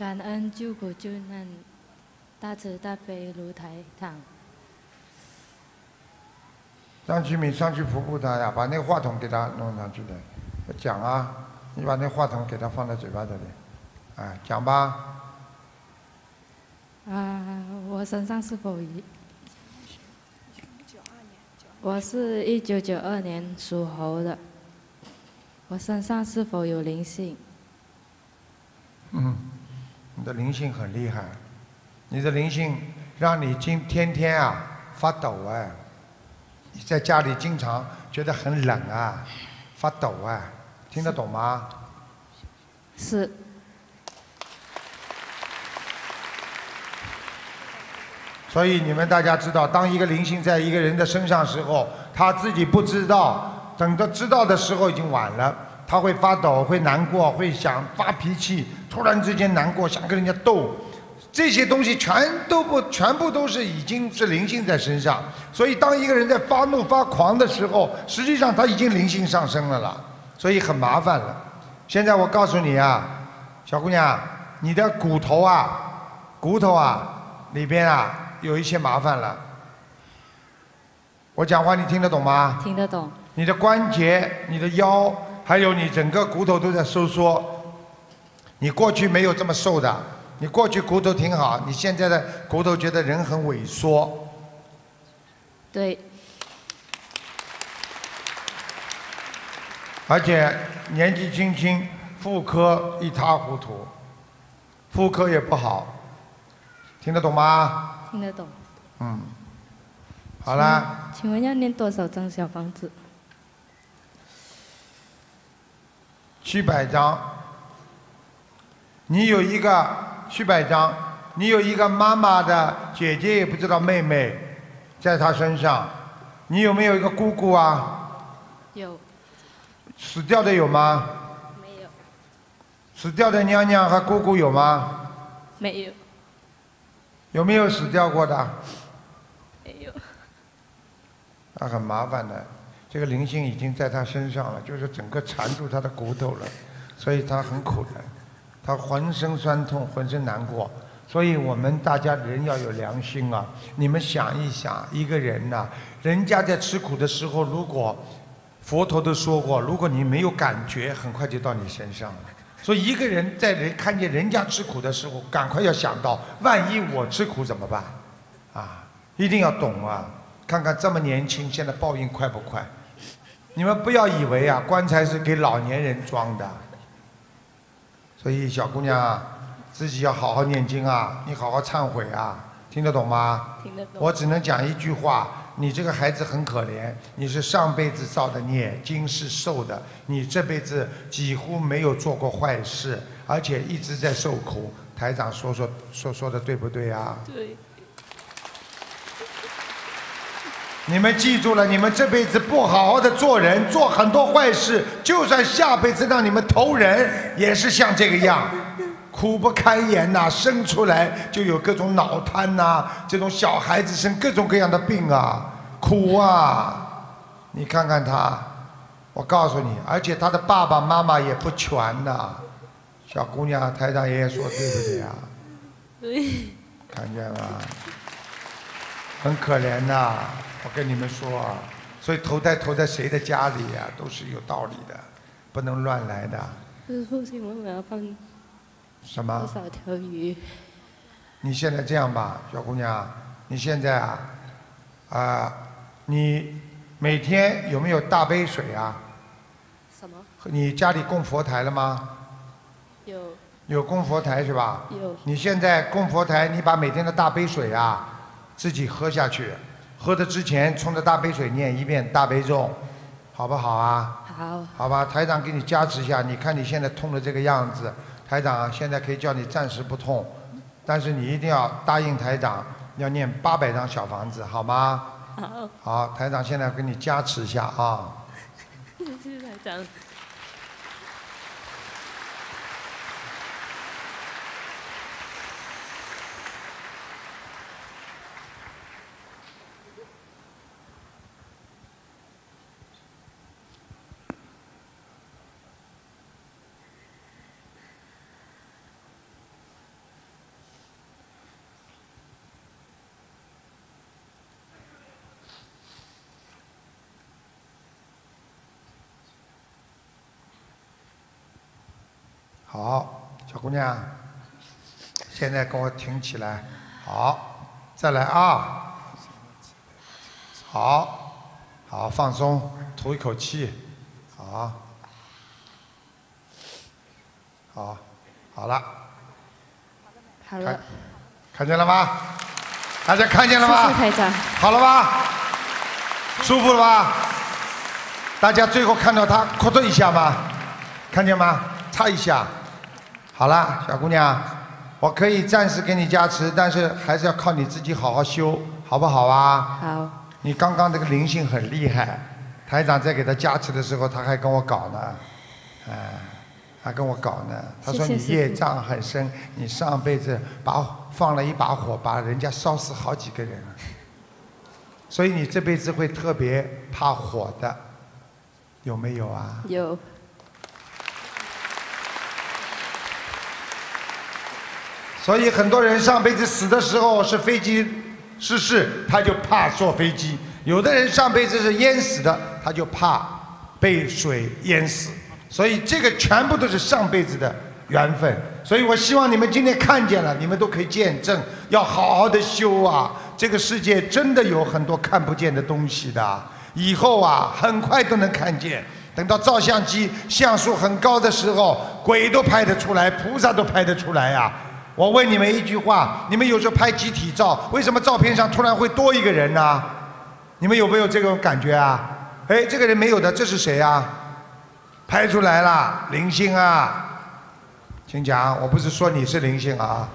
感恩救苦救难大慈大悲如台长。张启敏上去扶扶他呀，把那个话筒给他弄上去的，讲啊，你把那话筒给他放在嘴巴这里，哎，讲吧。啊，我身上是否一？我是一九九二年属猴的，我身上是否有灵性？嗯，你的灵性很厉害，你的灵性让你今天天啊发抖哎，你在家里经常觉得很冷啊，发抖啊，听得懂吗？是。所以你们大家知道，当一个灵性在一个人的身上时候，他自己不知道，等到知道的时候已经晚了。他会发抖，会难过，会想发脾气，突然之间难过，想跟人家斗，这些东西全都不，全部都是已经是灵性在身上。所以当一个人在发怒发狂的时候，实际上他已经灵性上升了啦，所以很麻烦了。现在我告诉你啊，小姑娘，你的骨头啊，骨头啊里边啊有一些麻烦了。我讲话你听得懂吗？听得懂。你的关节，你的腰。还有你整个骨头都在收缩，你过去没有这么瘦的，你过去骨头挺好，你现在的骨头觉得人很萎缩。对。而且年纪轻轻，妇科一塌糊涂，妇科也不好，听得懂吗？听得懂。嗯。好啦。请问要念多少张小房子？七百张，你有一个七百张，你有一个妈妈的姐姐也不知道妹妹，在她身上，你有没有一个姑姑啊？有。死掉的有吗？没有。死掉的娘娘和姑姑有吗？没有。有没有死掉过的？没有。那很麻烦的。这个灵性已经在他身上了，就是整个缠住他的骨头了，所以他很苦的，他浑身酸痛，浑身难过。所以我们大家人要有良心啊！你们想一想，一个人呐，人家在吃苦的时候，如果佛陀都说过，如果你没有感觉，很快就到你身上了。所以一个人在人看见人家吃苦的时候，赶快要想到，万一我吃苦怎么办？啊，一定要懂啊！看看这么年轻，现在报应快不快？你们不要以为啊，棺材是给老年人装的。所以小姑娘，自己要好好念经啊，你好好忏悔啊，听得懂吗？听得懂。我只能讲一句话：你这个孩子很可怜，你是上辈子造的孽，今世受的。你这辈子几乎没有做过坏事，而且一直在受苦。台长说说说说的对不对啊？对。你们记住了，你们这辈子不好好的做人，做很多坏事，就算下辈子让你们投人，也是像这个样，苦不堪言呐！生出来就有各种脑瘫呐，这种小孩子生各种各样的病啊，苦啊！你看看他，我告诉你，而且他的爸爸妈妈也不全呐。小姑娘，台长爷爷说对不对啊？对。看见吗？很可怜呐。我跟你们说啊，所以投胎投在谁的家里呀，都是有道理的，不能乱来的。师傅，请问我要放什么？多少条鱼？你现在这样吧，小姑娘，你现在啊，啊，你每天有没有大杯水啊？什么？你家里供佛台了吗？有。有供佛台是吧？有。你现在供佛台，你把每天的大杯水啊，自己喝下去。喝的之前冲着大杯水念一遍大悲咒，好不好啊？好。好吧，台长给你加持一下。你看你现在痛的这个样子，台长现在可以叫你暂时不痛，但是你一定要答应台长，要念八百张小房子，好吗？好。好，台长现在给你加持一下啊。谢谢台长。好，小姑娘，现在跟我挺起来，好，再来啊，好，好放松，吐一口气，好，好，好了，看好了，看见了吗？大家看见了吗？好了吧？舒服了吧？大家最后看到他咳嗽一下吗？看见吗？擦一下。好了，小姑娘，我可以暂时给你加持，但是还是要靠你自己好好修，好不好啊？好，你刚刚这个灵性很厉害，台长在给他加持的时候，他还跟我搞呢，哎，还跟我搞呢。他说你业障很深，你上辈子把放了一把火，把人家烧死好几个人了，所以你这辈子会特别怕火的，有没有啊？有所以很多人上辈子死的时候是飞机失事，他就怕坐飞机；有的人上辈子是淹死的，他就怕被水淹死。所以这个全部都是上辈子的缘分。所以我希望你们今天看见了，你们都可以见证，要好好的修啊！这个世界真的有很多看不见的东西的，以后啊，很快都能看见。等到照相机像素很高的时候，鬼都拍得出来，菩萨都拍得出来呀、我问你们一句话：你们有时候拍集体照，为什么照片上突然会多一个人呢？你们有没有这种感觉啊？哎，这个人没有的，这是谁啊？拍出来了，灵性啊！请讲，我不是说你是灵性啊，